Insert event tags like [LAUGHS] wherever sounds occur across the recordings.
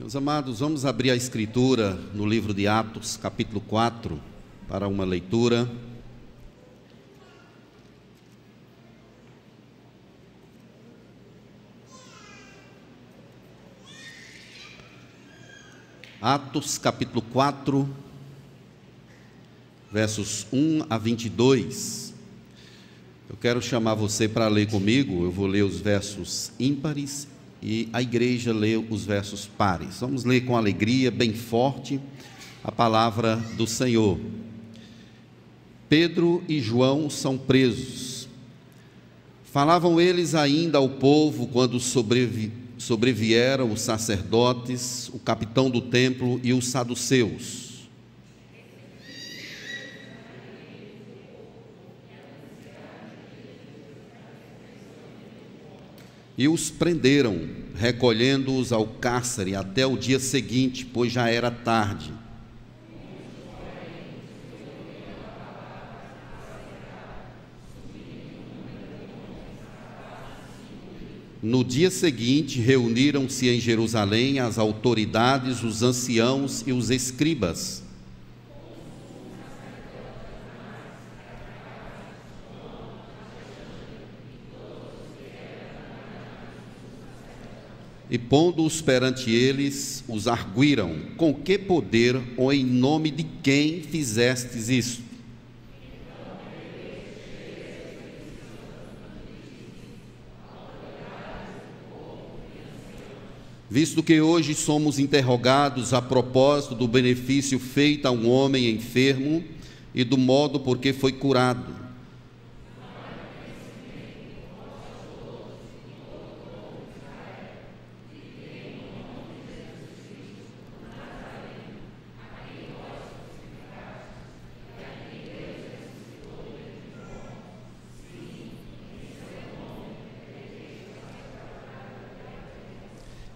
Meus amados, vamos abrir a escritura no livro de Atos, capítulo 4, para uma leitura. Atos, capítulo 4, versos 1 a 22. Eu quero chamar você para ler comigo, eu vou ler os versos ímpares e a igreja lê os versos pares. Vamos ler com alegria, bem forte, a palavra do Senhor. Pedro e João são presos. Falavam eles ainda ao povo quando sobrevi, sobrevieram os sacerdotes, o capitão do templo e os saduceus. E os prenderam, recolhendo-os ao cárcere até o dia seguinte, pois já era tarde. No dia seguinte, reuniram-se em Jerusalém as autoridades, os anciãos e os escribas. E pondo-os perante eles, os arguíram: Com que poder ou em nome de quem fizestes isso? Visto que hoje somos interrogados a propósito do benefício feito a um homem enfermo e do modo por que foi curado,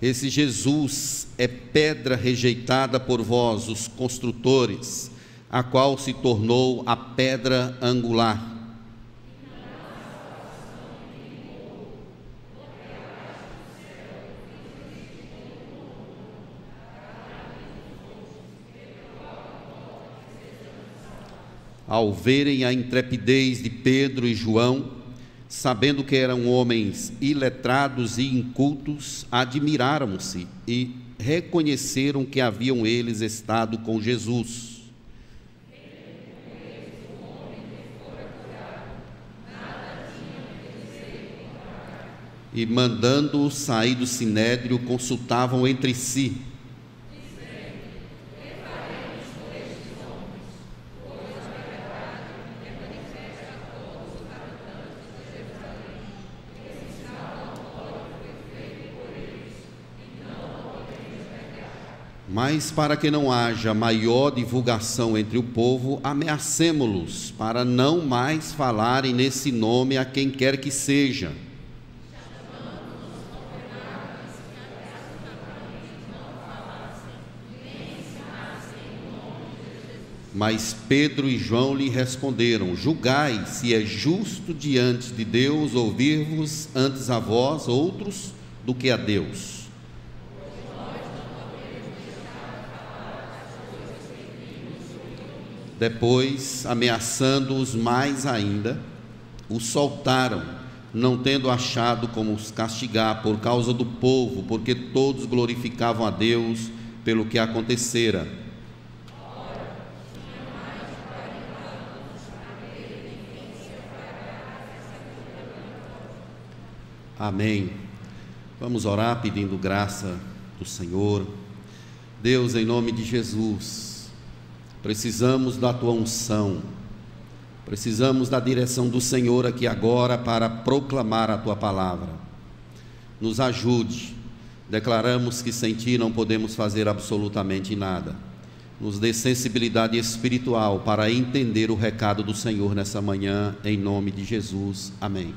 Esse Jesus é pedra rejeitada por vós, os construtores, a qual se tornou a pedra angular. Ao verem a intrepidez de Pedro e João, sabendo que eram homens iletrados e incultos, admiraram-se e reconheceram que haviam eles estado com Jesus. E mandando-o sair do sinédrio, consultavam entre si Mas para que não haja maior divulgação entre o povo, ameacemos-los para não mais falarem nesse nome a quem quer que seja. Mas Pedro e João lhe responderam: Julgai se é justo diante de Deus ouvir-vos antes a vós outros do que a Deus. Depois, ameaçando-os mais ainda, os soltaram, não tendo achado como os castigar por causa do povo, porque todos glorificavam a Deus pelo que acontecera. Amém. Vamos orar pedindo graça do Senhor. Deus, em nome de Jesus, Precisamos da tua unção. Precisamos da direção do Senhor aqui agora para proclamar a tua palavra. Nos ajude. Declaramos que sem ti não podemos fazer absolutamente nada. Nos dê sensibilidade espiritual para entender o recado do Senhor nessa manhã, em nome de Jesus. Amém.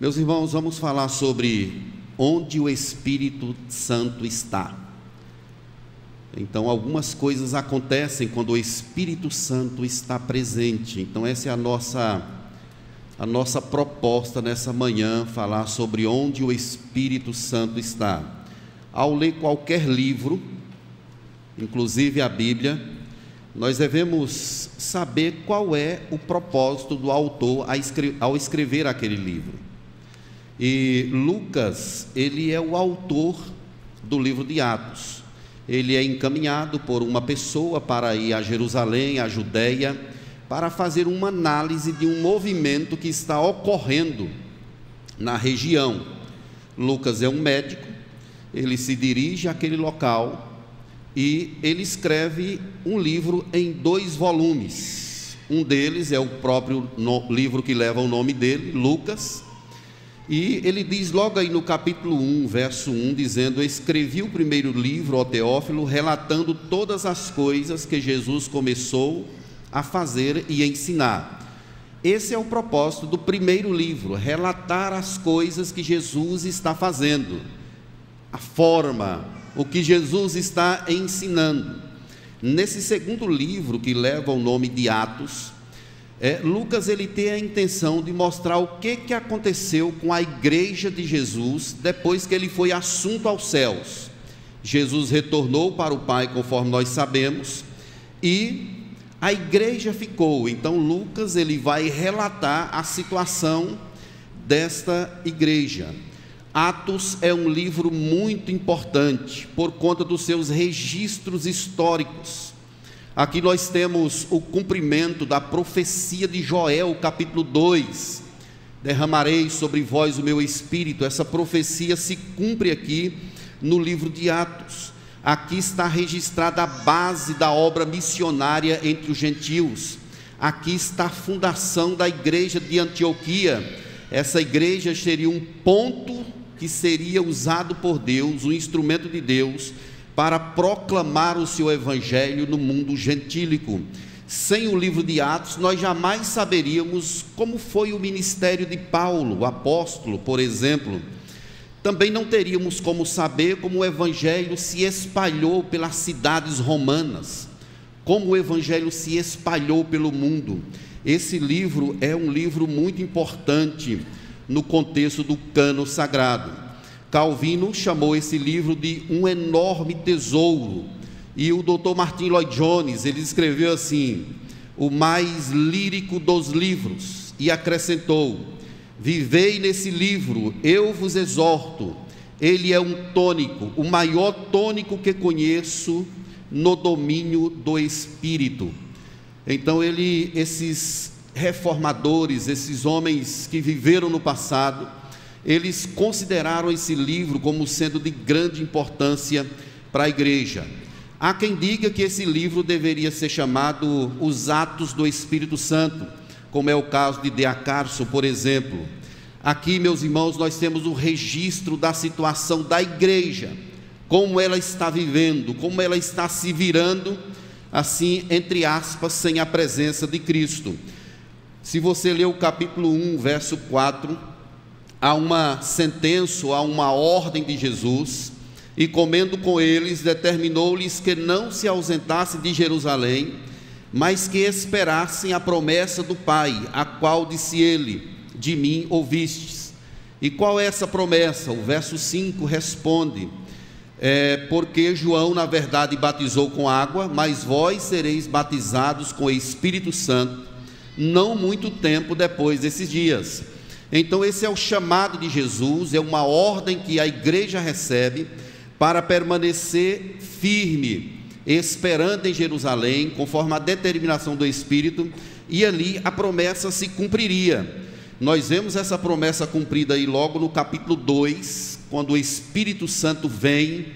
Meus irmãos, vamos falar sobre onde o Espírito Santo está. Então, algumas coisas acontecem quando o Espírito Santo está presente. Então, essa é a nossa a nossa proposta nessa manhã, falar sobre onde o Espírito Santo está. ao ler qualquer livro, inclusive a Bíblia, nós devemos saber qual é o propósito do autor ao escrever aquele livro. E Lucas, ele é o autor do livro de Atos. Ele é encaminhado por uma pessoa para ir a Jerusalém, a Judéia, para fazer uma análise de um movimento que está ocorrendo na região. Lucas é um médico, ele se dirige àquele local e ele escreve um livro em dois volumes. Um deles é o próprio livro que leva o nome dele, Lucas, e ele diz logo aí no capítulo 1, verso 1, dizendo: Escrevi o primeiro livro, ó Teófilo, relatando todas as coisas que Jesus começou a fazer e ensinar. Esse é o propósito do primeiro livro, relatar as coisas que Jesus está fazendo, a forma, o que Jesus está ensinando. Nesse segundo livro, que leva o nome de Atos, é, Lucas ele tem a intenção de mostrar o que, que aconteceu com a igreja de Jesus depois que ele foi assunto aos céus. Jesus retornou para o Pai, conforme nós sabemos, e a igreja ficou. Então Lucas ele vai relatar a situação desta igreja. Atos é um livro muito importante por conta dos seus registros históricos. Aqui nós temos o cumprimento da profecia de Joel, capítulo 2. Derramarei sobre vós o meu espírito. Essa profecia se cumpre aqui no livro de Atos. Aqui está registrada a base da obra missionária entre os gentios. Aqui está a fundação da igreja de Antioquia. Essa igreja seria um ponto que seria usado por Deus, um instrumento de Deus para proclamar o seu evangelho no mundo gentílico. Sem o livro de Atos, nós jamais saberíamos como foi o ministério de Paulo, o apóstolo, por exemplo. Também não teríamos como saber como o evangelho se espalhou pelas cidades romanas, como o evangelho se espalhou pelo mundo. Esse livro é um livro muito importante no contexto do cano sagrado. Calvino chamou esse livro de um enorme tesouro. E o Dr. Martin Lloyd Jones, ele escreveu assim: o mais lírico dos livros, e acrescentou: Vivei nesse livro, eu vos exorto. Ele é um tônico, o maior tônico que conheço no domínio do espírito. Então ele esses reformadores, esses homens que viveram no passado, eles consideraram esse livro como sendo de grande importância para a igreja. Há quem diga que esse livro deveria ser chamado Os Atos do Espírito Santo, como é o caso de Deacarso, por exemplo. Aqui, meus irmãos, nós temos o registro da situação da igreja, como ela está vivendo, como ela está se virando, assim, entre aspas, sem a presença de Cristo. Se você ler o capítulo 1, verso 4, a uma sentença, a uma ordem de Jesus, e comendo com eles, determinou-lhes que não se ausentassem de Jerusalém, mas que esperassem a promessa do Pai, a qual disse ele: De mim ouvistes. E qual é essa promessa? O verso 5 responde: é, Porque João, na verdade, batizou com água, mas vós sereis batizados com o Espírito Santo, não muito tempo depois desses dias. Então, esse é o chamado de Jesus, é uma ordem que a igreja recebe para permanecer firme, esperando em Jerusalém, conforme a determinação do Espírito, e ali a promessa se cumpriria. Nós vemos essa promessa cumprida aí logo no capítulo 2, quando o Espírito Santo vem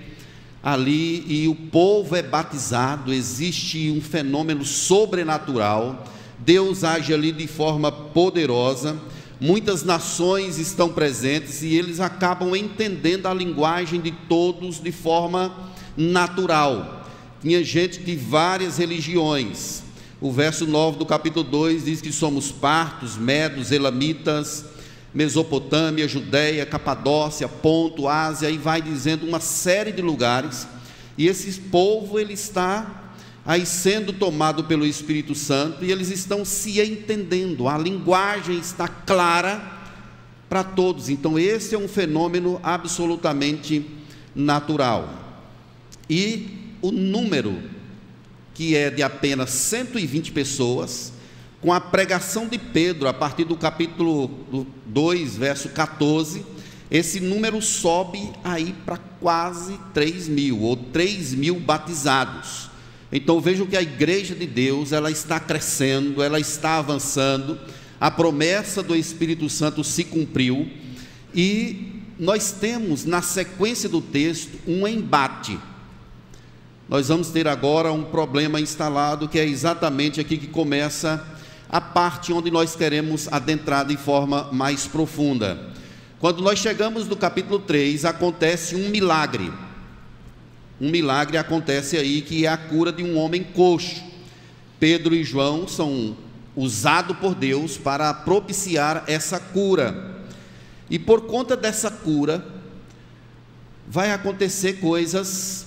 ali e o povo é batizado, existe um fenômeno sobrenatural, Deus age ali de forma poderosa muitas nações estão presentes e eles acabam entendendo a linguagem de todos de forma natural. Tinha gente de várias religiões. O verso 9 do capítulo 2 diz que somos partos, medos, elamitas, Mesopotâmia, Judéia, Capadócia, Ponto, Ásia, e vai dizendo uma série de lugares. E esse povo ele está aí sendo tomado pelo Espírito Santo e eles estão se entendendo, a linguagem está clara para todos. Então, esse é um fenômeno absolutamente natural. E o número, que é de apenas 120 pessoas, com a pregação de Pedro, a partir do capítulo 2, verso 14, esse número sobe aí para quase 3 mil, ou 3 mil batizados. Então vejam que a igreja de Deus, ela está crescendo, ela está avançando, a promessa do Espírito Santo se cumpriu, e nós temos na sequência do texto um embate. Nós vamos ter agora um problema instalado, que é exatamente aqui que começa a parte onde nós queremos adentrar de forma mais profunda. Quando nós chegamos no capítulo 3, acontece um milagre. Um milagre acontece aí que é a cura de um homem coxo. Pedro e João são usados por Deus para propiciar essa cura. E por conta dessa cura, vai acontecer coisas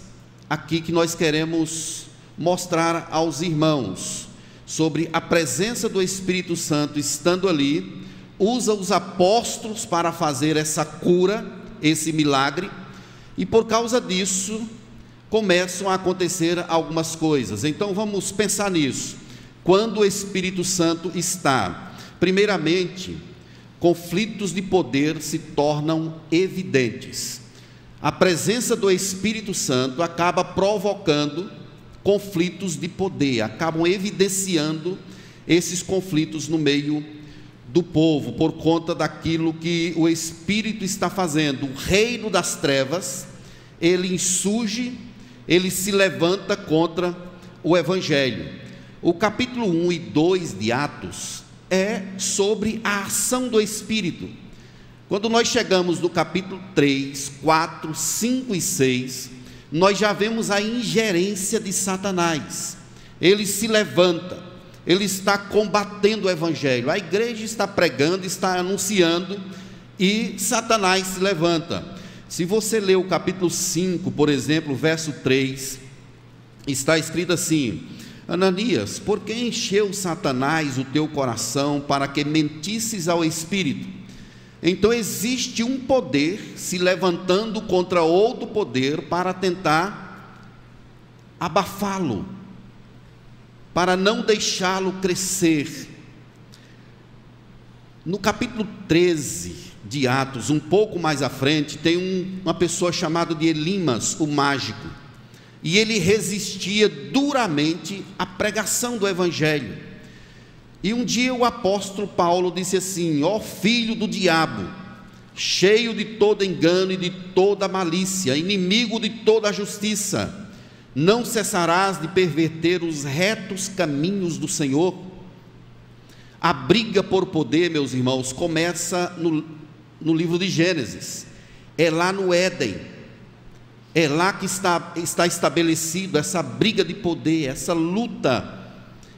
aqui que nós queremos mostrar aos irmãos sobre a presença do Espírito Santo estando ali, usa os apóstolos para fazer essa cura, esse milagre, e por causa disso começam a acontecer algumas coisas. Então vamos pensar nisso. Quando o Espírito Santo está, primeiramente, conflitos de poder se tornam evidentes. A presença do Espírito Santo acaba provocando conflitos de poder, acabam evidenciando esses conflitos no meio do povo, por conta daquilo que o Espírito está fazendo. O reino das trevas, ele insurge, ele se levanta contra o Evangelho. O capítulo 1 e 2 de Atos é sobre a ação do Espírito. Quando nós chegamos no capítulo 3, 4, 5 e 6, nós já vemos a ingerência de Satanás. Ele se levanta, ele está combatendo o evangelho. A igreja está pregando, está anunciando e Satanás se levanta. Se você ler o capítulo 5, por exemplo, verso 3, está escrito assim: Ananias, por que encheu Satanás o teu coração para que mentisses ao espírito? Então existe um poder se levantando contra outro poder para tentar abafá-lo, para não deixá-lo crescer. No capítulo 13 de Atos, um pouco mais à frente, tem um, uma pessoa chamada de Elimas, o mágico, e ele resistia duramente à pregação do Evangelho. E um dia o apóstolo Paulo disse assim: Ó filho do diabo, cheio de todo engano e de toda malícia, inimigo de toda justiça, não cessarás de perverter os retos caminhos do Senhor? A briga por poder, meus irmãos, começa no, no livro de Gênesis, é lá no Éden, é lá que está, está estabelecido essa briga de poder, essa luta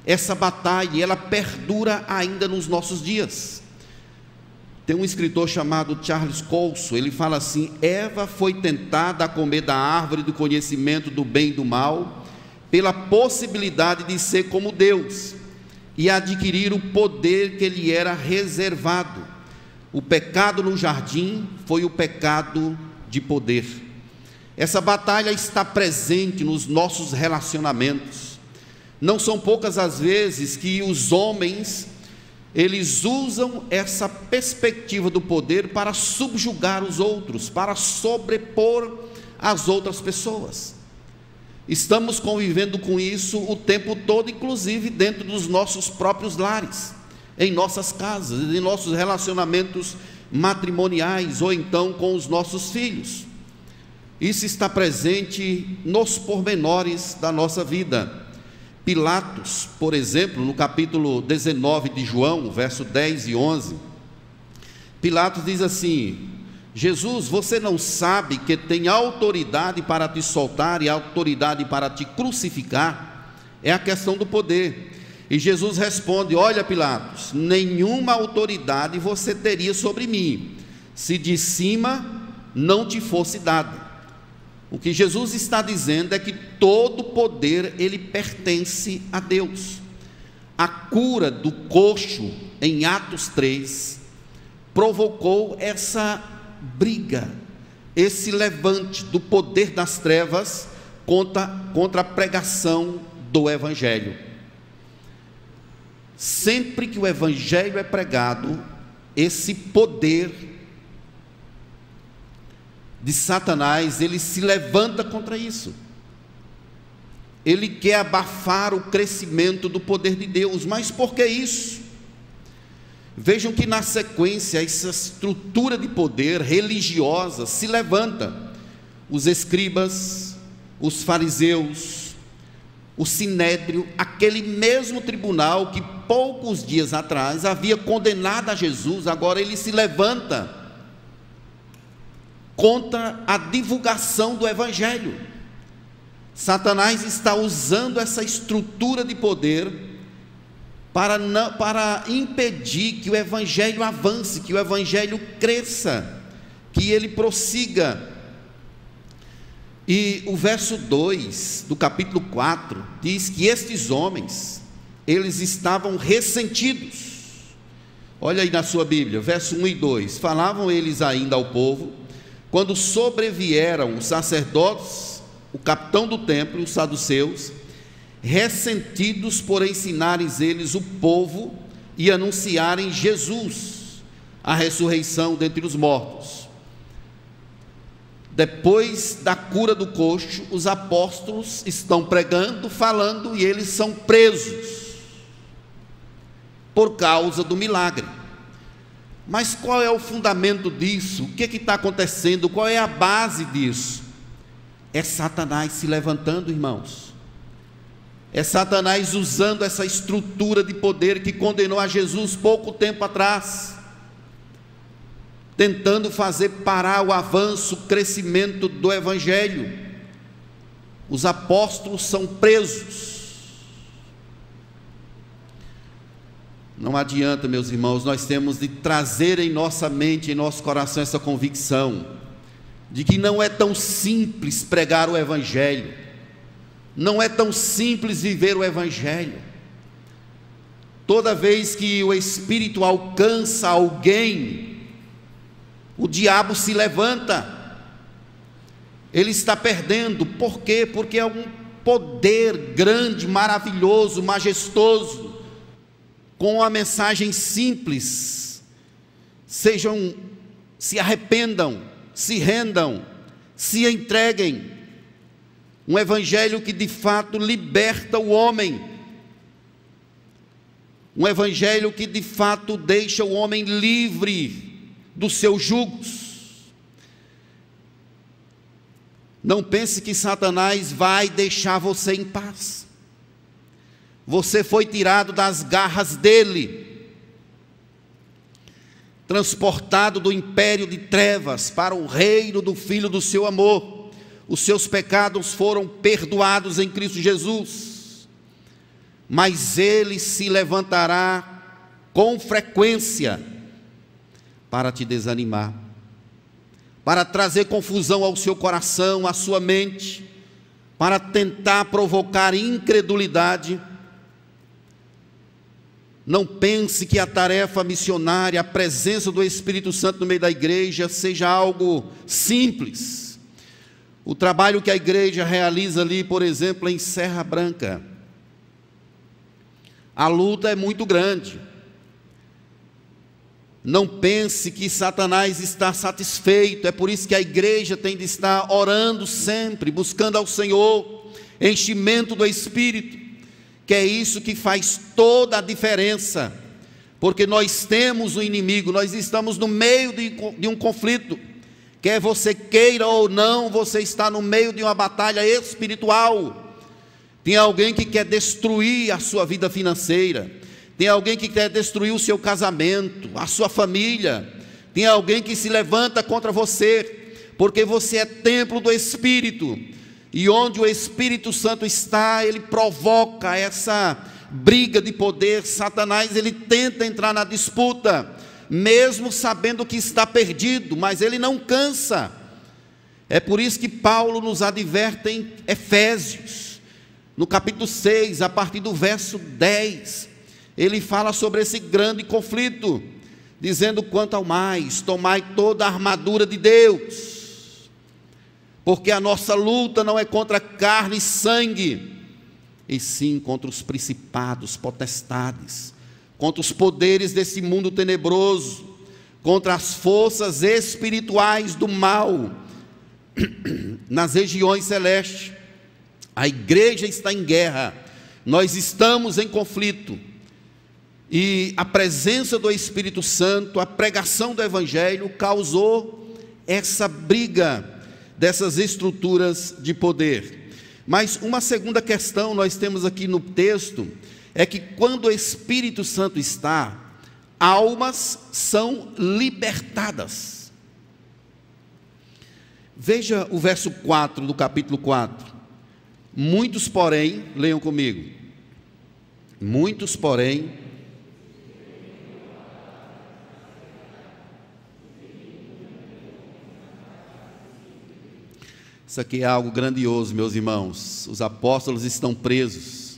essa batalha, ela perdura ainda nos nossos dias. Tem um escritor chamado Charles Colson, ele fala assim: Eva foi tentada a comer da árvore do conhecimento do bem e do mal, pela possibilidade de ser como Deus e adquirir o poder que lhe era reservado. O pecado no jardim foi o pecado de poder. Essa batalha está presente nos nossos relacionamentos não são poucas as vezes que os homens eles usam essa perspectiva do poder para subjugar os outros, para sobrepor as outras pessoas. Estamos convivendo com isso o tempo todo, inclusive dentro dos nossos próprios lares, em nossas casas, em nossos relacionamentos matrimoniais ou então com os nossos filhos. Isso está presente nos pormenores da nossa vida. Pilatos, por exemplo, no capítulo 19 de João, verso 10 e 11, Pilatos diz assim: Jesus, você não sabe que tem autoridade para te soltar e autoridade para te crucificar? É a questão do poder. E Jesus responde: Olha, Pilatos, nenhuma autoridade você teria sobre mim, se de cima não te fosse dado. O que Jesus está dizendo é que todo poder ele pertence a Deus. A cura do coxo em Atos 3 provocou essa briga, esse levante do poder das trevas contra, contra a pregação do Evangelho. Sempre que o Evangelho é pregado, esse poder de Satanás, ele se levanta contra isso. Ele quer abafar o crescimento do poder de Deus, mas por que isso? Vejam que na sequência essa estrutura de poder religiosa se levanta. Os escribas, os fariseus, o sinédrio, aquele mesmo tribunal que poucos dias atrás havia condenado a Jesus, agora ele se levanta contra a divulgação do evangelho. Satanás está usando essa estrutura de poder para, não, para impedir que o Evangelho avance, que o Evangelho cresça, que ele prossiga. E o verso 2 do capítulo 4 diz que estes homens, eles estavam ressentidos. Olha aí na sua Bíblia, verso 1 e 2: Falavam eles ainda ao povo, quando sobrevieram os sacerdotes, o capitão do templo, os saduceus, ressentidos por ensinarem eles o povo e anunciarem Jesus, a ressurreição dentre os mortos. Depois da cura do coxo, os apóstolos estão pregando, falando e eles são presos por causa do milagre. Mas qual é o fundamento disso? O que é está acontecendo? Qual é a base disso? É Satanás se levantando, irmãos é Satanás usando essa estrutura de poder que condenou a Jesus pouco tempo atrás, tentando fazer parar o avanço, o crescimento do Evangelho. Os apóstolos são presos. Não adianta, meus irmãos, nós temos de trazer em nossa mente, em nosso coração, essa convicção de que não é tão simples pregar o Evangelho não é tão simples viver o Evangelho. Toda vez que o Espírito alcança alguém, o diabo se levanta, ele está perdendo, por quê? Porque é um poder grande, maravilhoso, majestoso, com a mensagem simples. Sejam, se arrependam, se rendam, se entreguem, um evangelho que de fato liberta o homem. Um evangelho que de fato deixa o homem livre dos seus jugos. Não pense que Satanás vai deixar você em paz. Você foi tirado das garras dele, transportado do império de trevas para o reino do filho do seu amor os seus pecados foram perdoados em Cristo Jesus, mas ele se levantará com frequência para te desanimar, para trazer confusão ao seu coração, à sua mente, para tentar provocar incredulidade. Não pense que a tarefa missionária, a presença do Espírito Santo no meio da igreja seja algo simples o trabalho que a igreja realiza ali, por exemplo, em Serra Branca. A luta é muito grande. Não pense que Satanás está satisfeito, é por isso que a igreja tem de estar orando sempre, buscando ao Senhor, enchimento do Espírito, que é isso que faz toda a diferença, porque nós temos um inimigo, nós estamos no meio de, de um conflito, Quer você queira ou não, você está no meio de uma batalha espiritual. Tem alguém que quer destruir a sua vida financeira. Tem alguém que quer destruir o seu casamento, a sua família. Tem alguém que se levanta contra você, porque você é templo do Espírito. E onde o Espírito Santo está, ele provoca essa briga de poder. Satanás, ele tenta entrar na disputa mesmo sabendo que está perdido, mas ele não cansa. É por isso que Paulo nos adverte em Efésios, no capítulo 6, a partir do verso 10, ele fala sobre esse grande conflito, dizendo: quanto ao mais, tomai toda a armadura de Deus, porque a nossa luta não é contra carne e sangue, e sim contra os principados, potestades, contra os poderes desse mundo tenebroso, contra as forças espirituais do mal [CLEARS THROAT] nas regiões celestes. A igreja está em guerra, nós estamos em conflito. E a presença do Espírito Santo, a pregação do Evangelho causou essa briga dessas estruturas de poder. Mas uma segunda questão nós temos aqui no texto é que quando o Espírito Santo está, almas são libertadas. Veja o verso 4 do capítulo 4. Muitos, porém, leiam comigo. Muitos, porém, Isso aqui é algo grandioso, meus irmãos. Os apóstolos estão presos,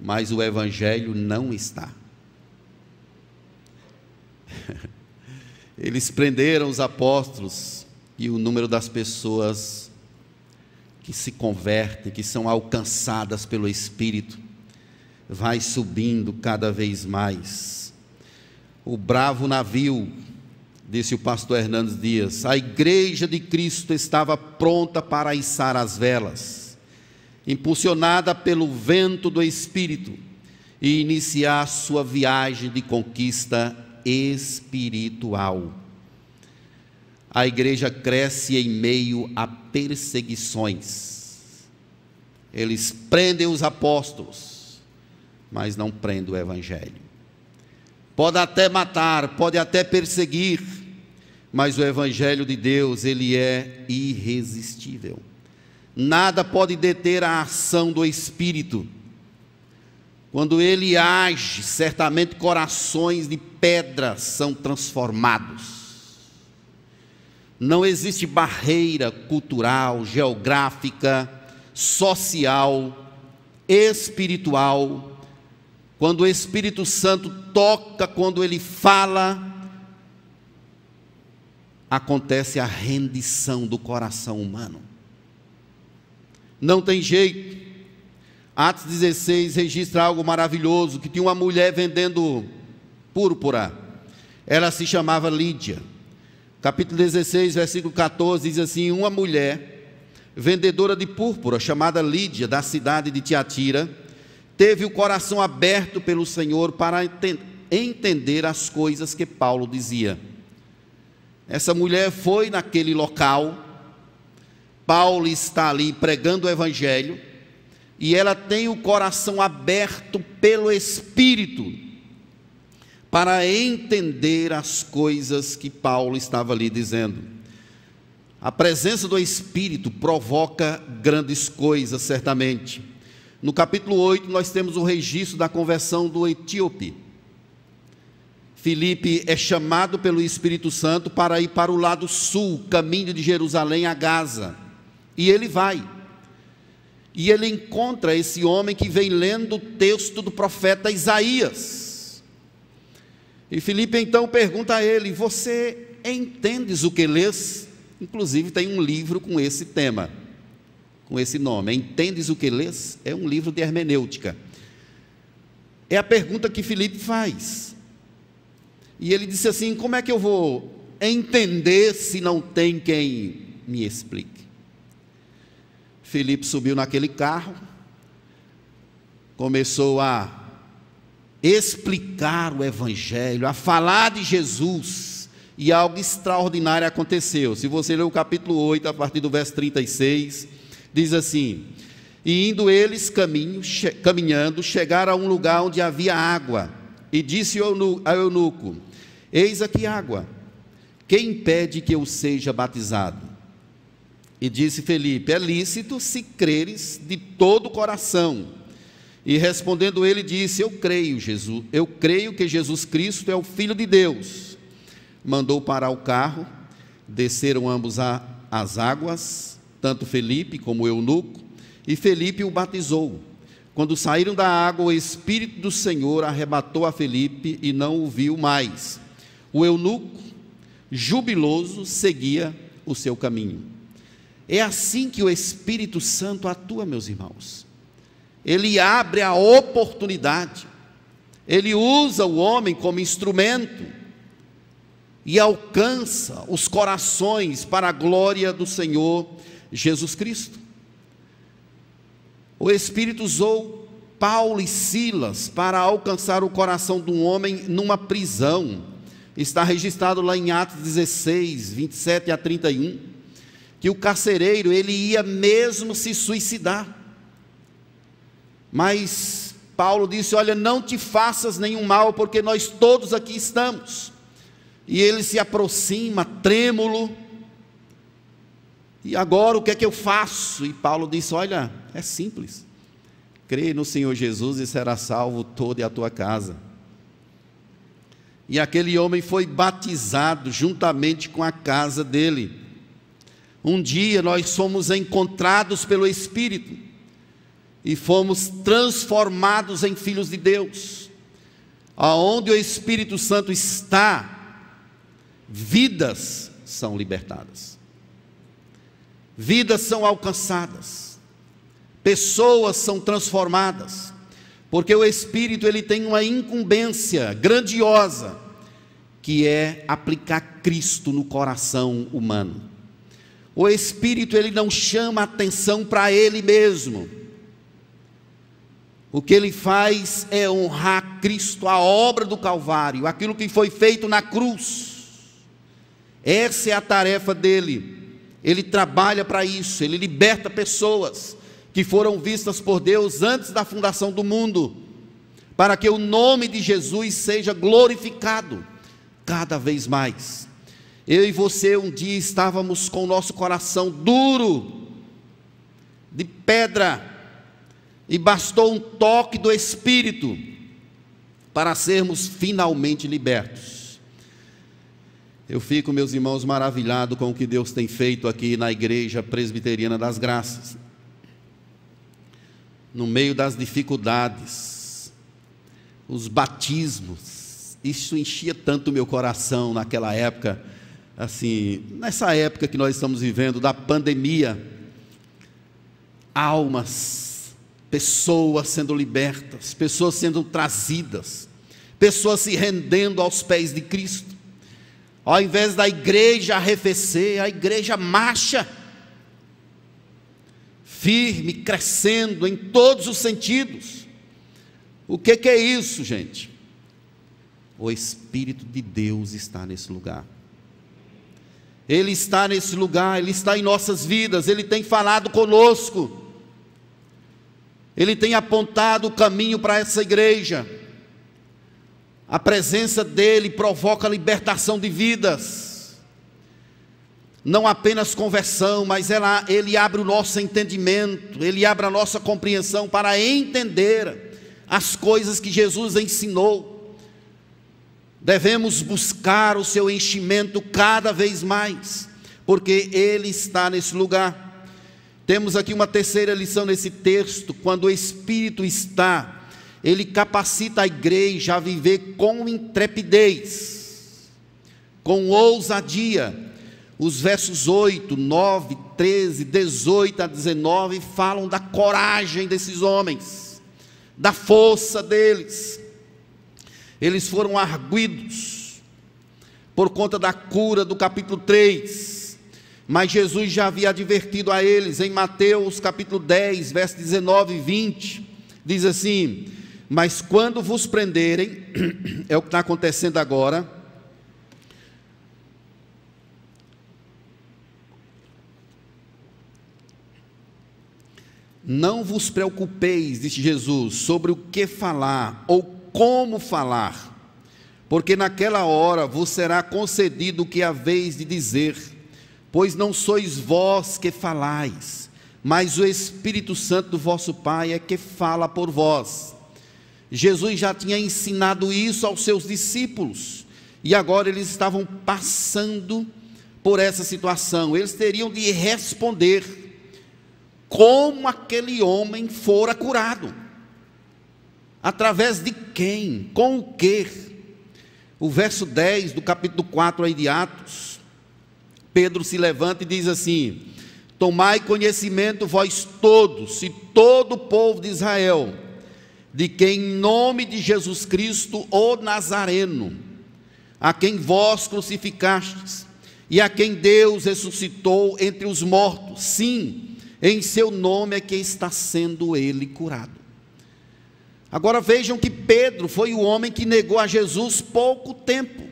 mas o evangelho não está. [LAUGHS] Eles prenderam os apóstolos e o número das pessoas que se convertem, que são alcançadas pelo Espírito, vai subindo cada vez mais. O bravo navio disse o pastor Hernandes Dias, a igreja de Cristo estava pronta para içar as velas, impulsionada pelo vento do Espírito, e iniciar sua viagem de conquista espiritual. A igreja cresce em meio a perseguições. Eles prendem os apóstolos, mas não prendem o evangelho pode até matar, pode até perseguir, mas o evangelho de Deus, ele é irresistível. Nada pode deter a ação do espírito. Quando ele age, certamente corações de pedra são transformados. Não existe barreira cultural, geográfica, social, espiritual quando o Espírito Santo toca, quando ele fala, acontece a rendição do coração humano. Não tem jeito. Atos 16 registra algo maravilhoso: que tinha uma mulher vendendo púrpura. Ela se chamava Lídia. Capítulo 16, versículo 14 diz assim: Uma mulher vendedora de púrpura, chamada Lídia, da cidade de Tiatira, teve o coração aberto pelo Senhor para entender as coisas que Paulo dizia. Essa mulher foi naquele local, Paulo está ali pregando o Evangelho, e ela tem o coração aberto pelo Espírito para entender as coisas que Paulo estava ali dizendo. A presença do Espírito provoca grandes coisas, certamente. No capítulo 8, nós temos o registro da conversão do etíope. Filipe é chamado pelo Espírito Santo para ir para o lado sul, caminho de Jerusalém a Gaza. E ele vai. E ele encontra esse homem que vem lendo o texto do profeta Isaías. E Filipe então pergunta a ele: Você entendes o que lês? Inclusive tem um livro com esse tema com esse nome. Entendes o que lês? É um livro de hermenêutica. É a pergunta que Filipe faz. E ele disse assim: Como é que eu vou entender se não tem quem me explique? Filipe subiu naquele carro, começou a explicar o Evangelho, a falar de Jesus, e algo extraordinário aconteceu. Se você ler o capítulo 8, a partir do verso 36, diz assim: E indo eles caminho, che caminhando, chegaram a um lugar onde havia água, e disse ao eunuco: Eis aqui água, quem impede que eu seja batizado? E disse Felipe: É lícito se creres de todo o coração. E respondendo ele disse: Eu creio, Jesus, eu creio que Jesus Cristo é o filho de Deus. Mandou parar o carro, desceram ambos as águas, tanto Felipe como o eunuco, e Felipe o batizou. Quando saíram da água, o Espírito do Senhor arrebatou a Felipe e não o viu mais. O eunuco, jubiloso, seguia o seu caminho. É assim que o Espírito Santo atua, meus irmãos. Ele abre a oportunidade, ele usa o homem como instrumento e alcança os corações para a glória do Senhor Jesus Cristo. O Espírito usou Paulo e Silas para alcançar o coração de um homem numa prisão. Está registrado lá em Atos 16, 27 a 31, que o carcereiro ele ia mesmo se suicidar. Mas Paulo disse: Olha, não te faças nenhum mal, porque nós todos aqui estamos. E ele se aproxima, trêmulo. E agora o que é que eu faço? E Paulo disse: Olha, é simples. Crê no Senhor Jesus e será salvo toda a tua casa. E aquele homem foi batizado juntamente com a casa dele. Um dia nós somos encontrados pelo Espírito e fomos transformados em filhos de Deus. Aonde o Espírito Santo está, vidas são libertadas, vidas são alcançadas pessoas são transformadas, porque o Espírito ele tem uma incumbência grandiosa, que é aplicar Cristo no coração humano. O Espírito ele não chama atenção para ele mesmo. O que ele faz é honrar Cristo, a obra do Calvário, aquilo que foi feito na cruz. Essa é a tarefa dele. Ele trabalha para isso, ele liberta pessoas que foram vistas por Deus antes da fundação do mundo, para que o nome de Jesus seja glorificado cada vez mais. Eu e você um dia estávamos com o nosso coração duro, de pedra, e bastou um toque do Espírito para sermos finalmente libertos. Eu fico, meus irmãos, maravilhado com o que Deus tem feito aqui na Igreja Presbiteriana das Graças no meio das dificuldades, os batismos, isso enchia tanto o meu coração naquela época, assim, nessa época que nós estamos vivendo, da pandemia, almas, pessoas sendo libertas, pessoas sendo trazidas, pessoas se rendendo aos pés de Cristo. Ao invés da igreja arrefecer, a igreja marcha firme, crescendo em todos os sentidos. O que, que é isso, gente? O Espírito de Deus está nesse lugar. Ele está nesse lugar, Ele está em nossas vidas, Ele tem falado conosco, Ele tem apontado o caminho para essa igreja. A presença dEle provoca libertação de vidas não apenas conversão, mas ela, ele abre o nosso entendimento, ele abre a nossa compreensão para entender as coisas que Jesus ensinou. Devemos buscar o seu enchimento cada vez mais, porque ele está nesse lugar. Temos aqui uma terceira lição nesse texto, quando o Espírito está, ele capacita a igreja a viver com intrepidez, com ousadia, os versos 8, 9, 13, 18 a 19 falam da coragem desses homens, da força deles. Eles foram arguidos por conta da cura do capítulo 3. Mas Jesus já havia advertido a eles em Mateus capítulo 10, verso 19 e 20. Diz assim: Mas quando vos prenderem, [CLEARS THROAT] é o que está acontecendo agora Não vos preocupeis, disse Jesus, sobre o que falar ou como falar, porque naquela hora vos será concedido o que haveis de dizer, pois não sois vós que falais, mas o Espírito Santo do vosso Pai é que fala por vós. Jesus já tinha ensinado isso aos seus discípulos, e agora eles estavam passando por essa situação, eles teriam de responder como aquele homem fora curado. Através de quem? Com o que? O verso 10 do capítulo 4 aí de Atos, Pedro se levanta e diz assim: Tomai conhecimento, vós todos, e todo o povo de Israel, de que em nome de Jesus Cristo, o Nazareno, a quem vós crucificastes, e a quem Deus ressuscitou entre os mortos, sim, em seu nome é que está sendo ele curado. Agora vejam que Pedro foi o homem que negou a Jesus pouco tempo.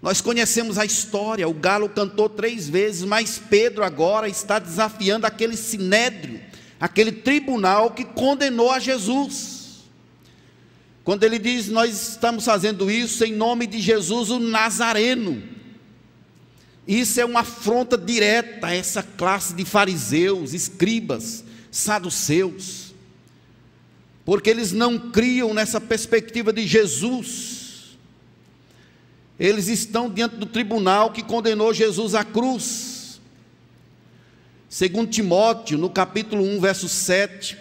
Nós conhecemos a história, o galo cantou três vezes, mas Pedro agora está desafiando aquele sinédrio, aquele tribunal que condenou a Jesus. Quando ele diz, nós estamos fazendo isso em nome de Jesus, o Nazareno. Isso é uma afronta direta a essa classe de fariseus, escribas, saduceus, porque eles não criam nessa perspectiva de Jesus eles estão diante do tribunal que condenou Jesus à cruz. Segundo Timóteo, no capítulo 1, verso 7,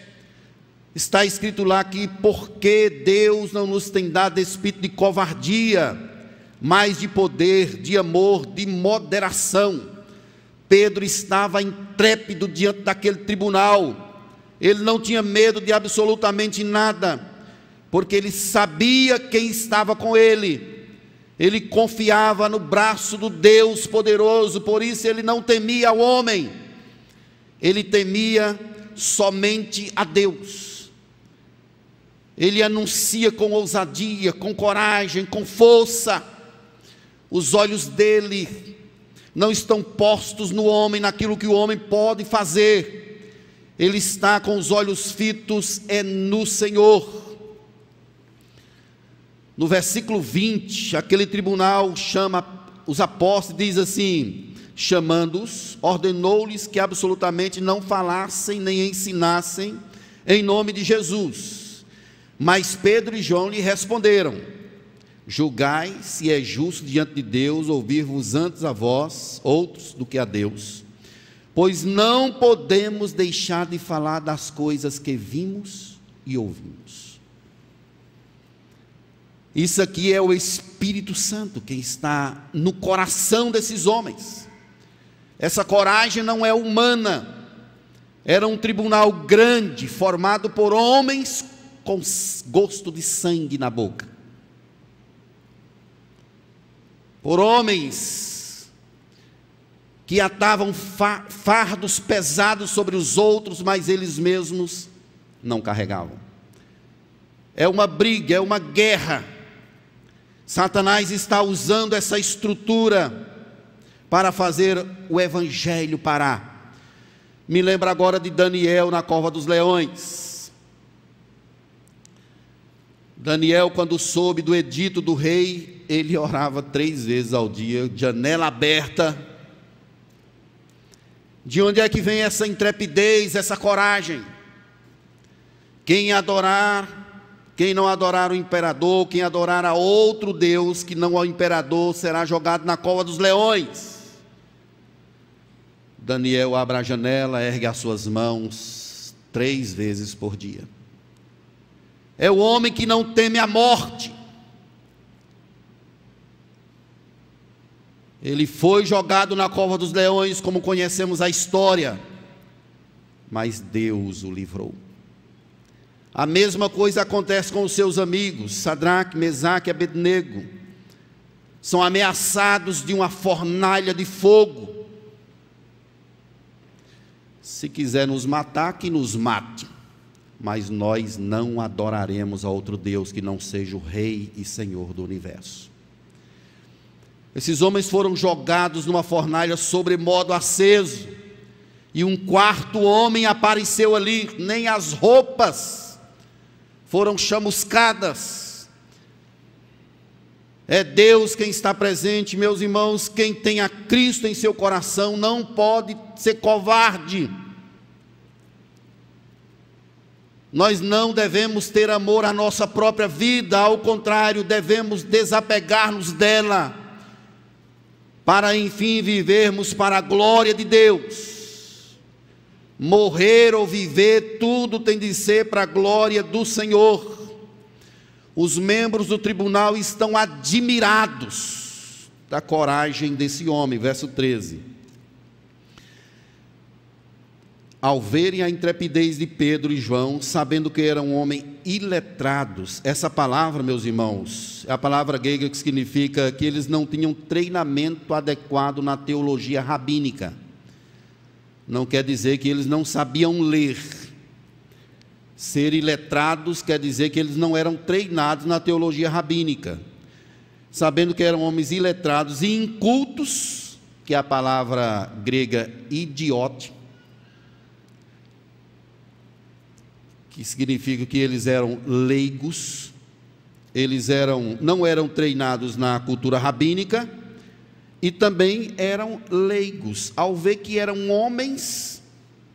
está escrito lá que porque Deus não nos tem dado espírito de covardia, mas de poder, de amor, de moderação. Pedro estava intrépido diante daquele tribunal. Ele não tinha medo de absolutamente nada, porque ele sabia quem estava com ele ele confiava no braço do Deus poderoso, por isso ele não temia o homem, ele temia somente a Deus. Ele anuncia com ousadia, com coragem, com força. Os olhos dele não estão postos no homem, naquilo que o homem pode fazer. Ele está com os olhos fitos é no Senhor. No versículo 20, aquele tribunal chama os apóstolos e diz assim: chamando-os, ordenou-lhes que absolutamente não falassem nem ensinassem em nome de Jesus. Mas Pedro e João lhe responderam: Julgai se é justo diante de Deus ouvir-vos antes a vós, outros do que a Deus, pois não podemos deixar de falar das coisas que vimos e ouvimos. Isso aqui é o Espírito Santo que está no coração desses homens. Essa coragem não é humana. Era um tribunal grande, formado por homens com gosto de sangue na boca. Por homens que atavam fardos pesados sobre os outros, mas eles mesmos não carregavam. É uma briga, é uma guerra Satanás está usando essa estrutura para fazer o evangelho parar. Me lembra agora de Daniel na cova dos leões. Daniel, quando soube do edito do rei, ele orava três vezes ao dia, janela aberta. De onde é que vem essa intrepidez, essa coragem? Quem adorar quem não adorar o imperador, quem adorar a outro Deus que não ao imperador, será jogado na cova dos leões. Daniel abre a janela, ergue as suas mãos três vezes por dia. É o homem que não teme a morte. Ele foi jogado na cova dos leões, como conhecemos a história, mas Deus o livrou. A mesma coisa acontece com os seus amigos, Sadraque, Mesaque e Abednego. São ameaçados de uma fornalha de fogo. Se quiser nos matar, que nos mate. Mas nós não adoraremos a outro Deus que não seja o Rei e Senhor do universo. Esses homens foram jogados numa fornalha sobre modo aceso. E um quarto homem apareceu ali, nem as roupas foram chamuscadas. É Deus quem está presente, meus irmãos. Quem tem a Cristo em seu coração não pode ser covarde. Nós não devemos ter amor à nossa própria vida, ao contrário, devemos desapegar-nos dela, para enfim vivermos para a glória de Deus. Morrer ou viver, tudo tem de ser para a glória do Senhor. Os membros do tribunal estão admirados da coragem desse homem, verso 13. ao verem a intrepidez de Pedro e João, sabendo que eram homens iletrados, essa palavra, meus irmãos, é a palavra grega que significa que eles não tinham treinamento adequado na teologia rabínica. Não quer dizer que eles não sabiam ler. Ser iletrados quer dizer que eles não eram treinados na teologia rabínica. Sabendo que eram homens iletrados e incultos, que é a palavra grega idiote, que significa que eles eram leigos, eles eram, não eram treinados na cultura rabínica e também eram leigos, ao ver que eram homens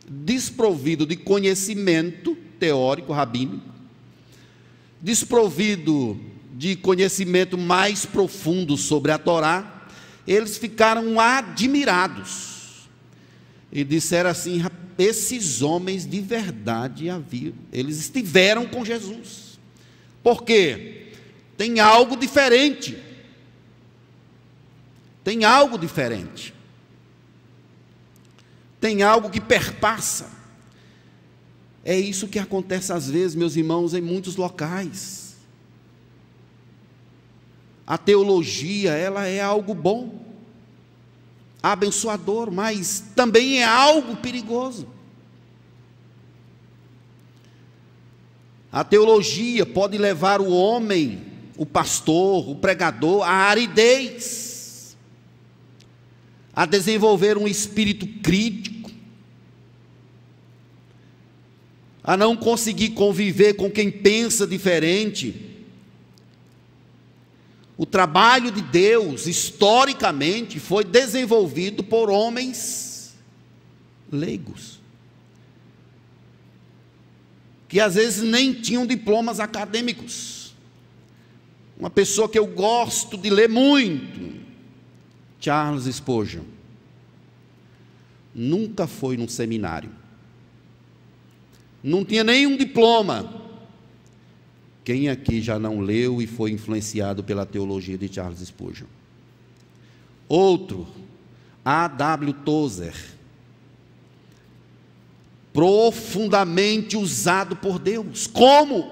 desprovidos de conhecimento teórico rabínico, desprovido de conhecimento mais profundo sobre a Torá, eles ficaram admirados e disseram assim: esses homens de verdade haviam, eles estiveram com Jesus. Por quê? Tem algo diferente. Tem algo diferente. Tem algo que perpassa. É isso que acontece às vezes, meus irmãos, em muitos locais. A teologia, ela é algo bom abençoador, mas também é algo perigoso. A teologia pode levar o homem, o pastor, o pregador, à aridez, a desenvolver um espírito crítico, a não conseguir conviver com quem pensa diferente, o trabalho de Deus, historicamente, foi desenvolvido por homens leigos, que às vezes nem tinham diplomas acadêmicos. Uma pessoa que eu gosto de ler muito, Charles Spurgeon, nunca foi num seminário, não tinha nenhum diploma, quem aqui já não leu e foi influenciado pela teologia de Charles Spurgeon? Outro, A.W. Tozer, profundamente usado por Deus. Como?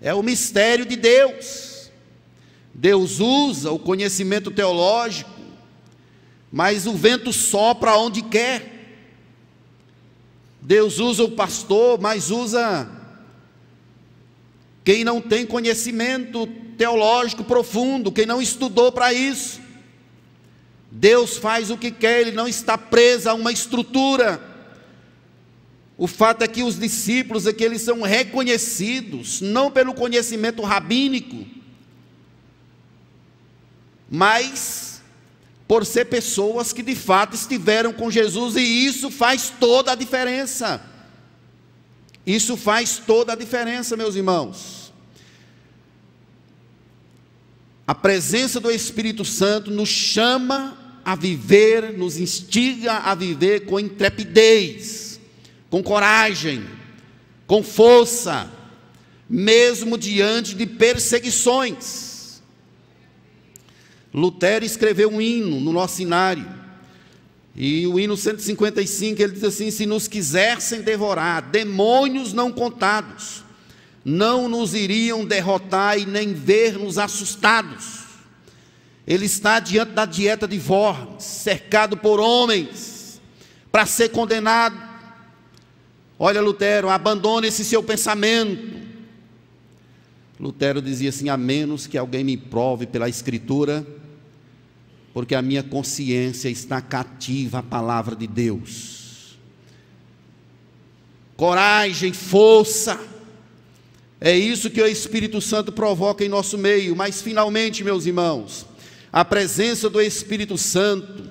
É o mistério de Deus. Deus usa o conhecimento teológico, mas o vento sopra onde quer. Deus usa o pastor, mas usa quem não tem conhecimento teológico profundo, quem não estudou para isso. Deus faz o que quer, ele não está preso a uma estrutura. O fato é que os discípulos é que eles são reconhecidos não pelo conhecimento rabínico, mas por ser pessoas que de fato estiveram com Jesus e isso faz toda a diferença. Isso faz toda a diferença, meus irmãos. A presença do Espírito Santo nos chama a viver, nos instiga a viver com intrepidez, com coragem, com força, mesmo diante de perseguições. Lutero escreveu um hino no nosso cenário e o hino 155 ele diz assim: Se nos quisessem devorar, demônios não contados, não nos iriam derrotar e nem ver-nos assustados. Ele está diante da dieta de Worms, cercado por homens, para ser condenado. Olha, Lutero, abandone esse seu pensamento. Lutero dizia assim: a menos que alguém me prove pela Escritura porque a minha consciência está cativa à palavra de Deus. Coragem, força, é isso que o Espírito Santo provoca em nosso meio, mas finalmente, meus irmãos, a presença do Espírito Santo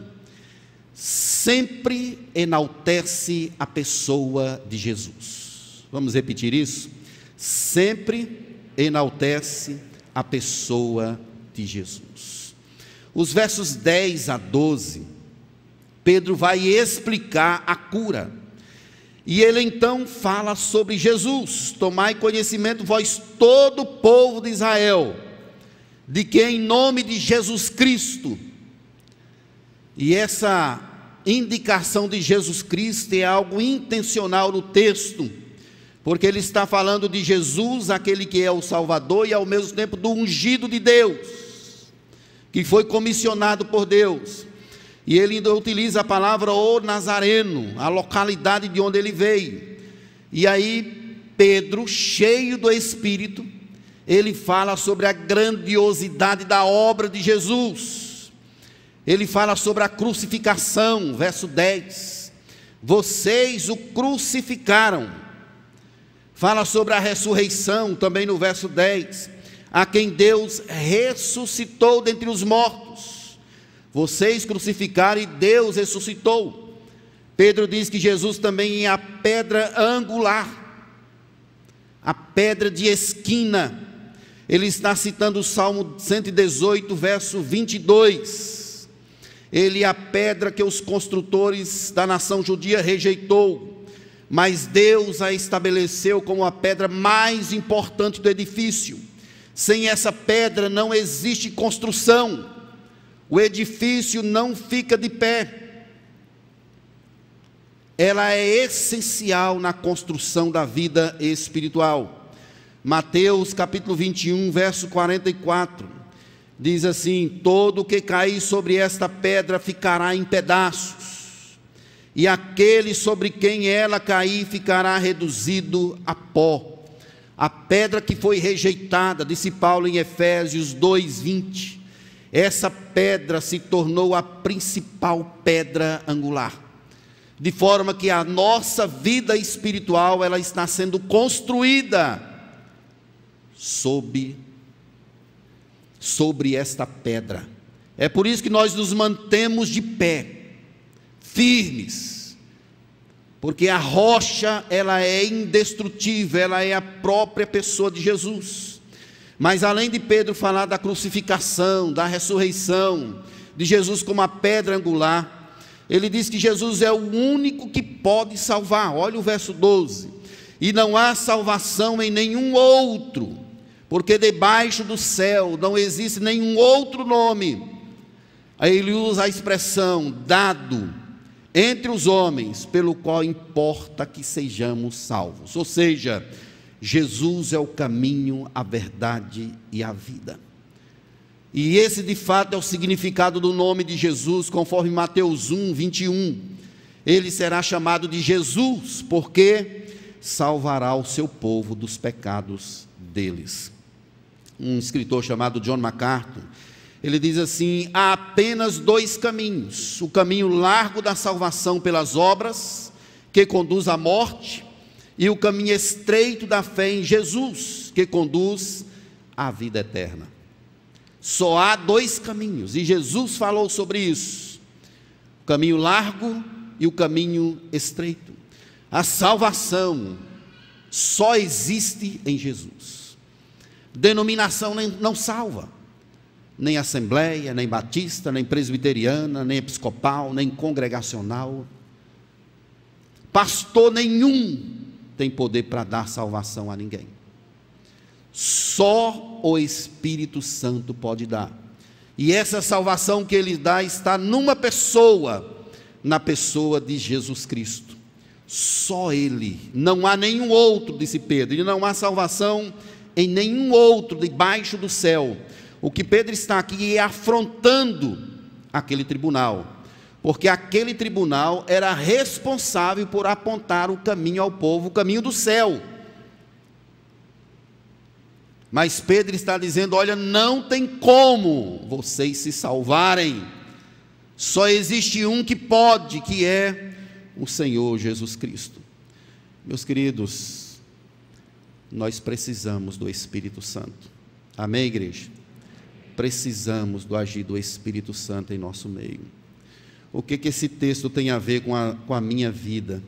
sempre enaltece a pessoa de Jesus. Vamos repetir isso? Sempre enaltece a pessoa de Jesus. Os versos 10 a 12, Pedro vai explicar a cura. E ele então fala sobre Jesus: Tomai conhecimento, vós todo o povo de Israel, de que em nome de Jesus Cristo, e essa indicação de Jesus Cristo é algo intencional no texto, porque ele está falando de Jesus, aquele que é o Salvador, e ao mesmo tempo do ungido de Deus, que foi comissionado por Deus. E ele ainda utiliza a palavra o Nazareno, a localidade de onde ele veio. E aí, Pedro, cheio do Espírito, ele fala sobre a grandiosidade da obra de Jesus. Ele fala sobre a crucificação, verso 10. Vocês o crucificaram. Fala sobre a ressurreição, também no verso 10. A quem Deus ressuscitou dentre os mortos vocês crucificaram e Deus ressuscitou. Pedro diz que Jesus também é a pedra angular, a pedra de esquina. Ele está citando o Salmo 118, verso 22. Ele é a pedra que os construtores da nação judia rejeitou, mas Deus a estabeleceu como a pedra mais importante do edifício. Sem essa pedra não existe construção o edifício não fica de pé. Ela é essencial na construção da vida espiritual. Mateus capítulo 21, verso 44, diz assim: Todo que cair sobre esta pedra ficará em pedaços, e aquele sobre quem ela cair ficará reduzido a pó. A pedra que foi rejeitada, disse Paulo em Efésios 2, 20 essa pedra se tornou a principal pedra angular. De forma que a nossa vida espiritual ela está sendo construída sob sobre esta pedra. É por isso que nós nos mantemos de pé, firmes, porque a rocha ela é indestrutível, ela é a própria pessoa de Jesus. Mas além de Pedro falar da crucificação, da ressurreição, de Jesus como a pedra angular, ele diz que Jesus é o único que pode salvar. Olha o verso 12. E não há salvação em nenhum outro, porque debaixo do céu não existe nenhum outro nome. Aí ele usa a expressão dado entre os homens, pelo qual importa que sejamos salvos. Ou seja, Jesus é o caminho, a verdade e a vida. E esse de fato é o significado do nome de Jesus, conforme Mateus 1, 21. Ele será chamado de Jesus, porque salvará o seu povo dos pecados deles. Um escritor chamado John MacArthur, ele diz assim: há apenas dois caminhos: o caminho largo da salvação pelas obras, que conduz à morte, e o caminho estreito da fé em Jesus, que conduz à vida eterna. Só há dois caminhos, e Jesus falou sobre isso: o caminho largo e o caminho estreito. A salvação só existe em Jesus. Denominação não salva, nem assembleia, nem batista, nem presbiteriana, nem episcopal, nem congregacional. Pastor nenhum tem poder para dar salvação a ninguém. Só o Espírito Santo pode dar. E essa salvação que ele dá está numa pessoa, na pessoa de Jesus Cristo. Só ele, não há nenhum outro, disse Pedro, e não há salvação em nenhum outro debaixo do céu. O que Pedro está aqui é afrontando aquele tribunal porque aquele tribunal era responsável por apontar o caminho ao povo, o caminho do céu. Mas Pedro está dizendo: olha, não tem como vocês se salvarem, só existe um que pode, que é o Senhor Jesus Cristo. Meus queridos, nós precisamos do Espírito Santo, amém, igreja? Precisamos do agir do Espírito Santo em nosso meio o que, que esse texto tem a ver com a, com a minha vida.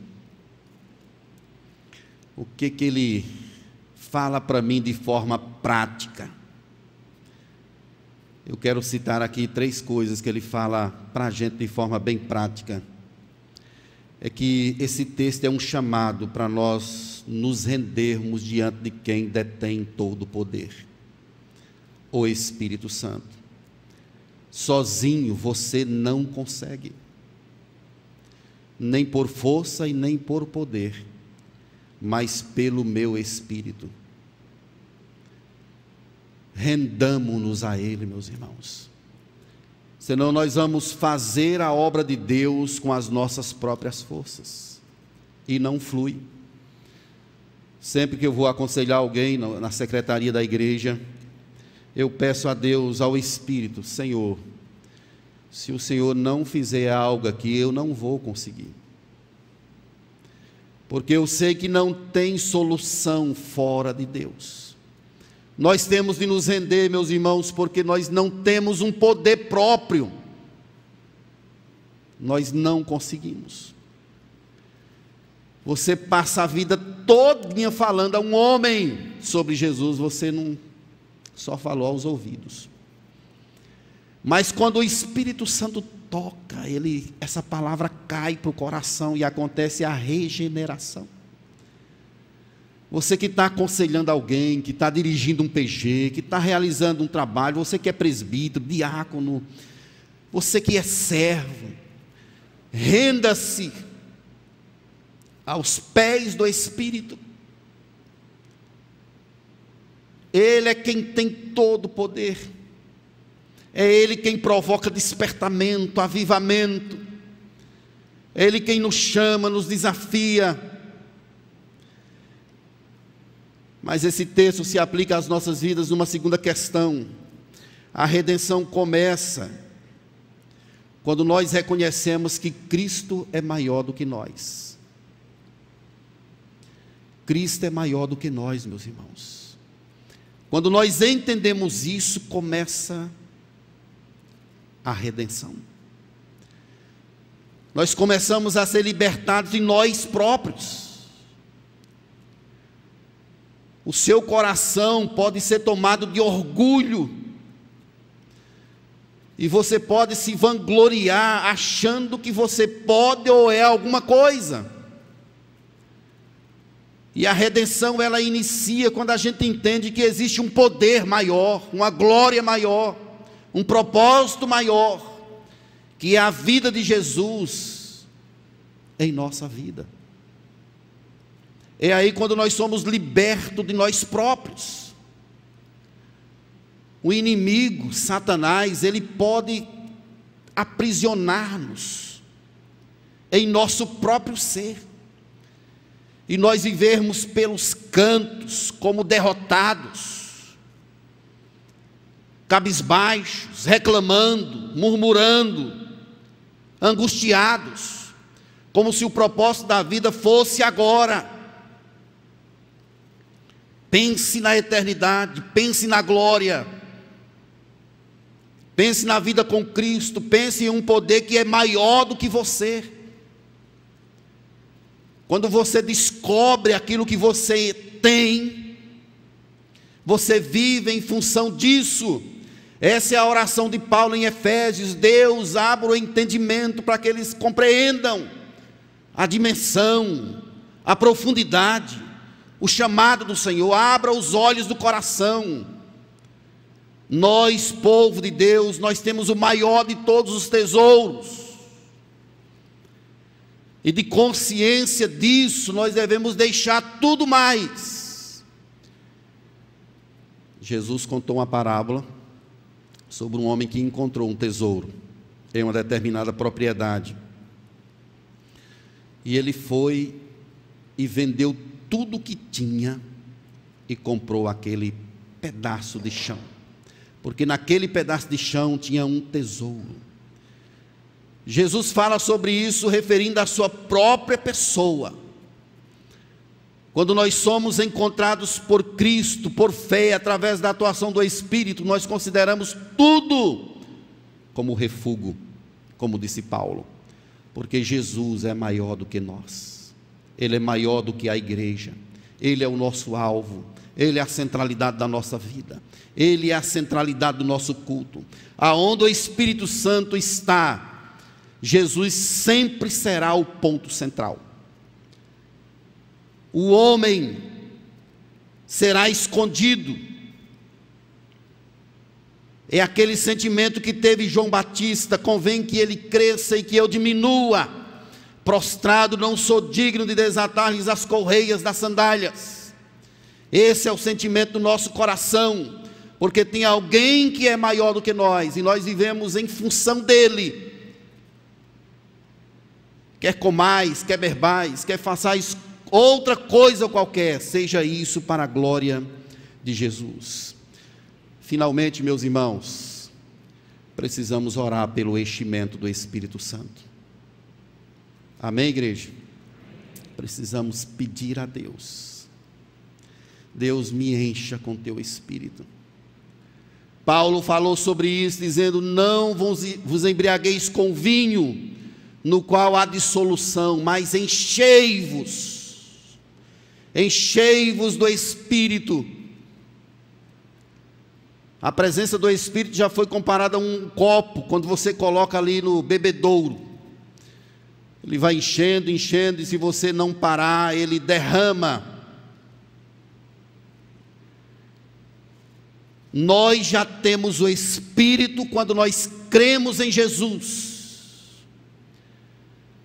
O que, que ele fala para mim de forma prática. Eu quero citar aqui três coisas que ele fala para a gente de forma bem prática. É que esse texto é um chamado para nós nos rendermos diante de quem detém todo o poder o Espírito Santo. Sozinho você não consegue. nem por força e nem por poder, mas pelo meu espírito. Rendamo-nos a Ele, meus irmãos. Senão nós vamos fazer a obra de Deus com as nossas próprias forças. E não flui. Sempre que eu vou aconselhar alguém na secretaria da igreja, eu peço a Deus, ao Espírito, Senhor, se o Senhor não fizer algo aqui, eu não vou conseguir. Porque eu sei que não tem solução fora de Deus. Nós temos de nos render, meus irmãos, porque nós não temos um poder próprio. Nós não conseguimos. Você passa a vida todinha falando a um homem sobre Jesus, você não só falou aos ouvidos. Mas quando o Espírito Santo toca, ele, essa palavra cai para o coração e acontece a regeneração. Você que está aconselhando alguém, que está dirigindo um PG, que está realizando um trabalho, você que é presbítero, diácono, você que é servo, renda-se aos pés do Espírito. Ele é quem tem todo o poder. É Ele quem provoca despertamento, avivamento. É Ele quem nos chama, nos desafia. Mas esse texto se aplica às nossas vidas numa segunda questão. A redenção começa quando nós reconhecemos que Cristo é maior do que nós. Cristo é maior do que nós, meus irmãos. Quando nós entendemos isso, começa a redenção. Nós começamos a ser libertados de nós próprios. O seu coração pode ser tomado de orgulho. E você pode se vangloriar achando que você pode ou é alguma coisa. E a redenção ela inicia quando a gente entende que existe um poder maior, uma glória maior um propósito maior, que é a vida de Jesus em nossa vida. É aí quando nós somos libertos de nós próprios. O inimigo, Satanás, ele pode aprisionar-nos em nosso próprio ser. E nós vivermos pelos cantos como derrotados cabisbaixos, reclamando, murmurando, angustiados, como se o propósito da vida fosse agora. Pense na eternidade, pense na glória. Pense na vida com Cristo, pense em um poder que é maior do que você. Quando você descobre aquilo que você tem, você vive em função disso. Essa é a oração de Paulo em Efésios. Deus abra o entendimento para que eles compreendam a dimensão, a profundidade, o chamado do Senhor. Abra os olhos do coração. Nós, povo de Deus, nós temos o maior de todos os tesouros. E de consciência disso, nós devemos deixar tudo mais. Jesus contou uma parábola sobre um homem que encontrou um tesouro em uma determinada propriedade. E ele foi e vendeu tudo o que tinha e comprou aquele pedaço de chão. Porque naquele pedaço de chão tinha um tesouro. Jesus fala sobre isso referindo à sua própria pessoa. Quando nós somos encontrados por Cristo, por fé, através da atuação do Espírito, nós consideramos tudo como refúgio, como disse Paulo, porque Jesus é maior do que nós, Ele é maior do que a igreja, Ele é o nosso alvo, Ele é a centralidade da nossa vida, Ele é a centralidade do nosso culto. Aonde o Espírito Santo está, Jesus sempre será o ponto central. O homem será escondido. É aquele sentimento que teve João Batista: convém que ele cresça e que eu diminua, Prostrado não sou digno de desatar-lhes as correias das sandálias. Esse é o sentimento do nosso coração, porque tem alguém que é maior do que nós e nós vivemos em função dele. Quer comais, quer berbais, quer façais outra coisa qualquer, seja isso para a glória de Jesus. Finalmente, meus irmãos, precisamos orar pelo enchimento do Espírito Santo. Amém, igreja? Precisamos pedir a Deus. Deus me encha com teu espírito. Paulo falou sobre isso, dizendo: Não vos embriagueis com vinho, no qual há dissolução, mas enchei-vos, enchei-vos do espírito. A presença do Espírito já foi comparada a um copo, quando você coloca ali no bebedouro. Ele vai enchendo, enchendo, e se você não parar, ele derrama. Nós já temos o Espírito quando nós cremos em Jesus.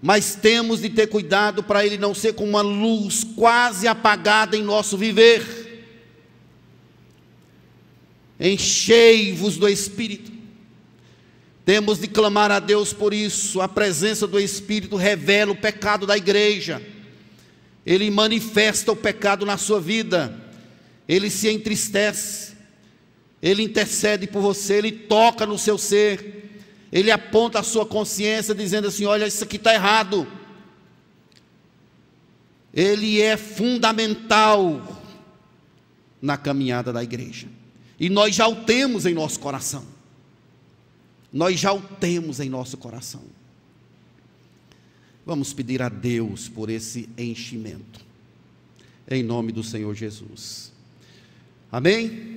Mas temos de ter cuidado para ele não ser como uma luz quase apagada em nosso viver. Enchei-vos do Espírito. Temos de clamar a Deus por isso. A presença do Espírito revela o pecado da igreja. Ele manifesta o pecado na sua vida. Ele se entristece. Ele intercede por você. Ele toca no seu ser. Ele aponta a sua consciência, dizendo assim: Olha, isso aqui está errado. Ele é fundamental na caminhada da igreja. E nós já o temos em nosso coração nós já o temos em nosso coração. Vamos pedir a Deus por esse enchimento, em nome do Senhor Jesus. Amém?